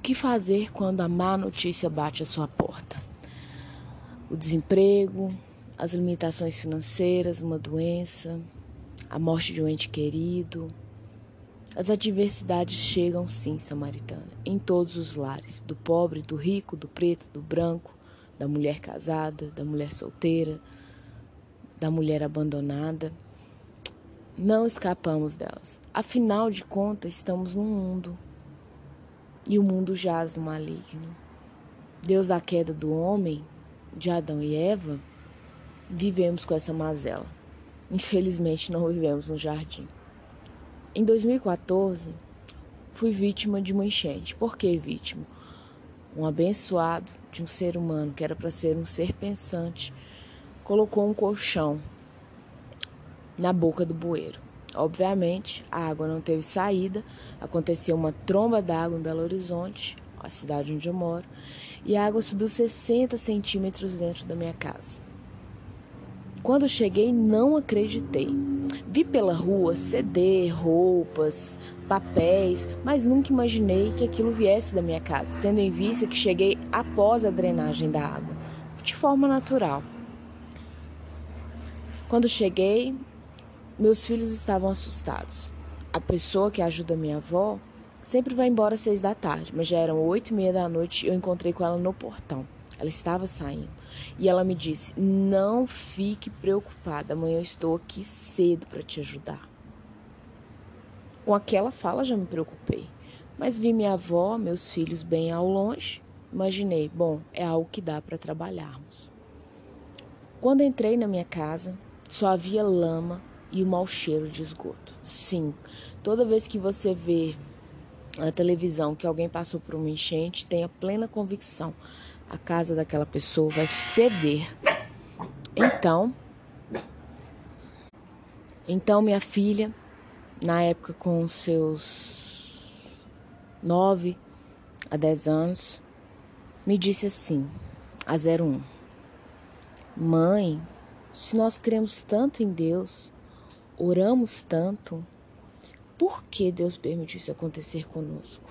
O que fazer quando a má notícia bate à sua porta? O desemprego, as limitações financeiras, uma doença, a morte de um ente querido. As adversidades chegam sim, samaritana, em todos os lares, do pobre, do rico, do preto, do branco, da mulher casada, da mulher solteira, da mulher abandonada. Não escapamos delas. Afinal de contas, estamos no mundo e o mundo jaz no maligno. Deus da queda do homem, de Adão e Eva, vivemos com essa mazela. Infelizmente não vivemos no jardim. Em 2014, fui vítima de uma enchente. Por que vítima? Um abençoado de um ser humano que era para ser um ser pensante colocou um colchão na boca do bueiro. Obviamente, a água não teve saída, aconteceu uma tromba d'água em Belo Horizonte, a cidade onde eu moro, e a água subiu 60 centímetros dentro da minha casa. Quando cheguei, não acreditei. Vi pela rua CD, roupas, papéis, mas nunca imaginei que aquilo viesse da minha casa, tendo em vista que cheguei após a drenagem da água, de forma natural. Quando cheguei, meus filhos estavam assustados. A pessoa que ajuda minha avó sempre vai embora às seis da tarde, mas já eram oito e meia da noite e eu encontrei com ela no portão. Ela estava saindo e ela me disse: Não fique preocupada, amanhã eu estou aqui cedo para te ajudar. Com aquela fala já me preocupei, mas vi minha avó, meus filhos bem ao longe. Imaginei: bom, é algo que dá para trabalharmos. Quando entrei na minha casa, só havia lama e o mau cheiro de esgoto. Sim, toda vez que você vê na televisão que alguém passou por uma enchente, tenha plena convicção, a casa daquela pessoa vai feder. Então, então minha filha, na época com seus nove a dez anos, me disse assim, a 01, mãe, se nós cremos tanto em Deus, oramos tanto, por que Deus permitiu isso acontecer conosco?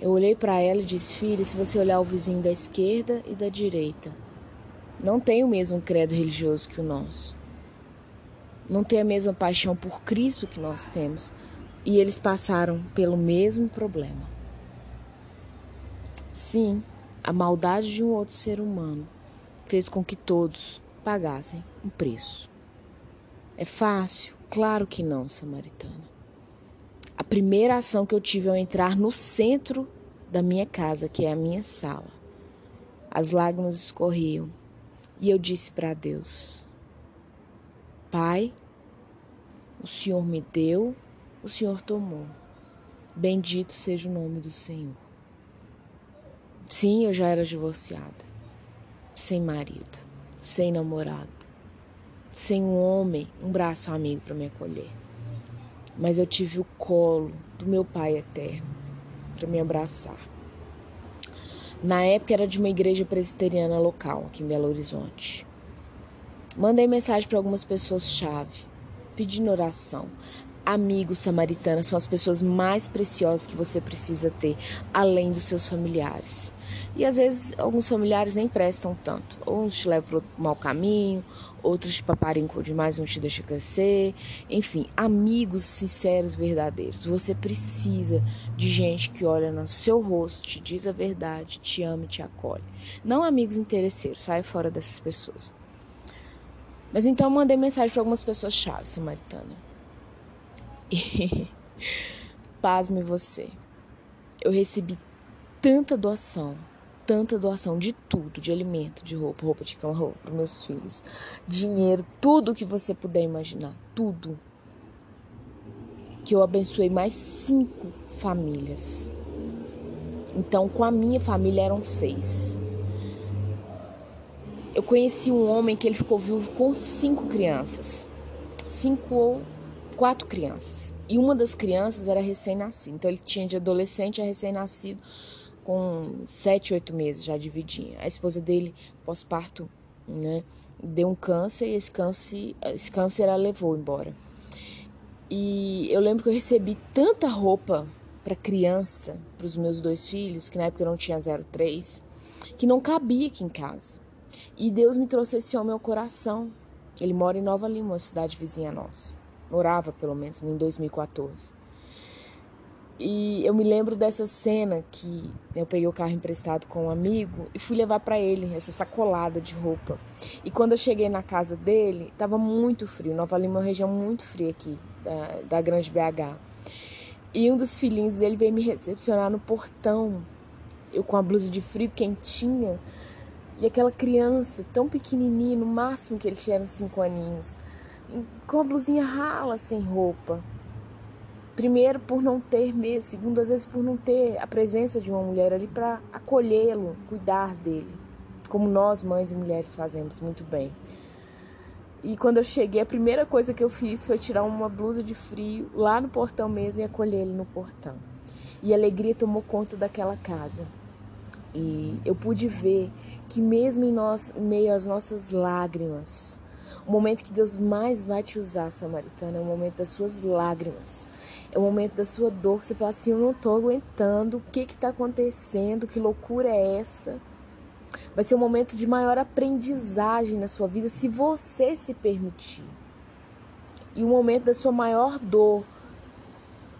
Eu olhei para ela e disse: Filha, se você olhar o vizinho da esquerda e da direita, não tem o mesmo credo religioso que o nosso. Não tem a mesma paixão por Cristo que nós temos. E eles passaram pelo mesmo problema. Sim, a maldade de um outro ser humano fez com que todos pagassem um preço. É fácil? Claro que não, samaritana. A primeira ação que eu tive ao entrar no centro da minha casa, que é a minha sala, as lágrimas escorriam e eu disse para Deus: Pai, o Senhor me deu, o Senhor tomou. Bendito seja o nome do Senhor. Sim, eu já era divorciada, sem marido, sem namorado sem um homem, um braço amigo para me acolher. Mas eu tive o colo do meu Pai eterno para me abraçar. Na época era de uma igreja presbiteriana local, aqui em Belo Horizonte. Mandei mensagem para algumas pessoas-chave, pedindo oração. Amigos samaritanos são as pessoas mais preciosas que você precisa ter, além dos seus familiares. E às vezes alguns familiares nem prestam tanto. Uns te levam para o mau caminho, outros te paparincam demais, não te deixam crescer. Enfim, amigos sinceros, verdadeiros. Você precisa de gente que olha no seu rosto, te diz a verdade, te ama e te acolhe. Não amigos interesseiros, sai fora dessas pessoas. Mas então mandei mensagem para algumas pessoas chave, samaritana. E pasme você. Eu recebi tanta doação tanta doação de tudo, de alimento, de roupa, roupa de cama, roupa para meus filhos, dinheiro, tudo que você puder imaginar, tudo. Que eu abençoei mais cinco famílias. Então, com a minha família eram seis. Eu conheci um homem que ele ficou vivo com cinco crianças. Cinco ou quatro crianças. E uma das crianças era recém-nascida. Então, ele tinha de adolescente a recém-nascido com sete, oito meses já dividinha. A esposa dele, pós-parto, né, deu um câncer e esse câncer, esse câncer a levou embora. E eu lembro que eu recebi tanta roupa para criança, para os meus dois filhos, que na época eu não tinha 03, que não cabia aqui em casa. E Deus me trouxe esse homem ao coração. Ele mora em Nova Lima, uma cidade vizinha nossa. Morava, pelo menos, em 2014. E eu me lembro dessa cena que eu peguei o carro emprestado com um amigo e fui levar para ele essa sacolada de roupa. E quando eu cheguei na casa dele, estava muito frio. Nova Lima é uma região muito fria aqui, da, da Grande BH. E um dos filhinhos dele veio me recepcionar no portão. Eu com a blusa de frio quentinha. E aquela criança tão pequenininha, no máximo que ele tinha uns cinco aninhos, com a blusinha rala, sem roupa. Primeiro, por não ter mesmo, segundo, às vezes, por não ter a presença de uma mulher ali para acolhê-lo, cuidar dele, como nós, mães e mulheres, fazemos muito bem. E quando eu cheguei, a primeira coisa que eu fiz foi tirar uma blusa de frio lá no portão mesmo e acolher ele no portão. E a alegria tomou conta daquela casa. E eu pude ver que mesmo em nós, meio às nossas lágrimas, o momento que Deus mais vai te usar, Samaritana, é o momento das suas lágrimas. É o momento da sua dor, que você fala assim, eu não estou aguentando, o que está acontecendo, que loucura é essa? Vai ser um momento de maior aprendizagem na sua vida, se você se permitir. E o momento da sua maior dor,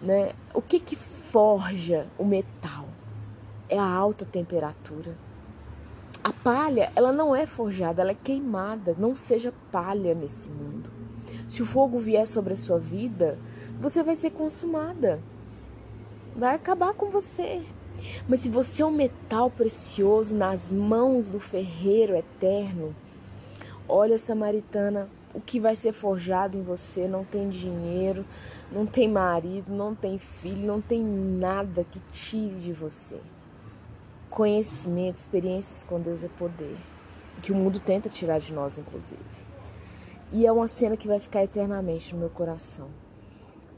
né? O que que forja o metal? É a alta temperatura. A palha, ela não é forjada, ela é queimada. Não seja palha nesse mundo. Se o fogo vier sobre a sua vida, você vai ser consumada. Vai acabar com você. Mas se você é um metal precioso nas mãos do ferreiro eterno, olha, Samaritana, o que vai ser forjado em você não tem dinheiro, não tem marido, não tem filho, não tem nada que tire de você. Conhecimento, experiências com Deus é poder, que o mundo tenta tirar de nós, inclusive. E é uma cena que vai ficar eternamente no meu coração.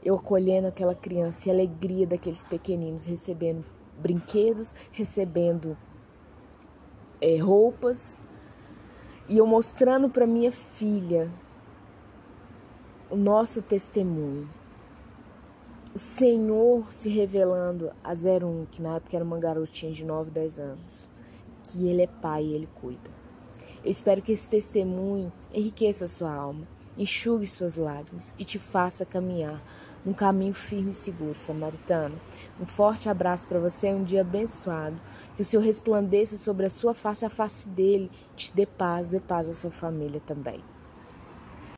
Eu acolhendo aquela criança e a alegria daqueles pequeninos recebendo brinquedos, recebendo é, roupas e eu mostrando para minha filha o nosso testemunho. O Senhor se revelando a 01, que na época era uma garotinha de 9, 10 anos, que Ele é Pai e Ele cuida. Eu espero que esse testemunho enriqueça a sua alma, enxugue suas lágrimas e te faça caminhar num caminho firme e seguro, samaritano. Um forte abraço para você, um dia abençoado. Que o Senhor resplandeça sobre a sua face, a face dele, te dê paz, dê paz à sua família também.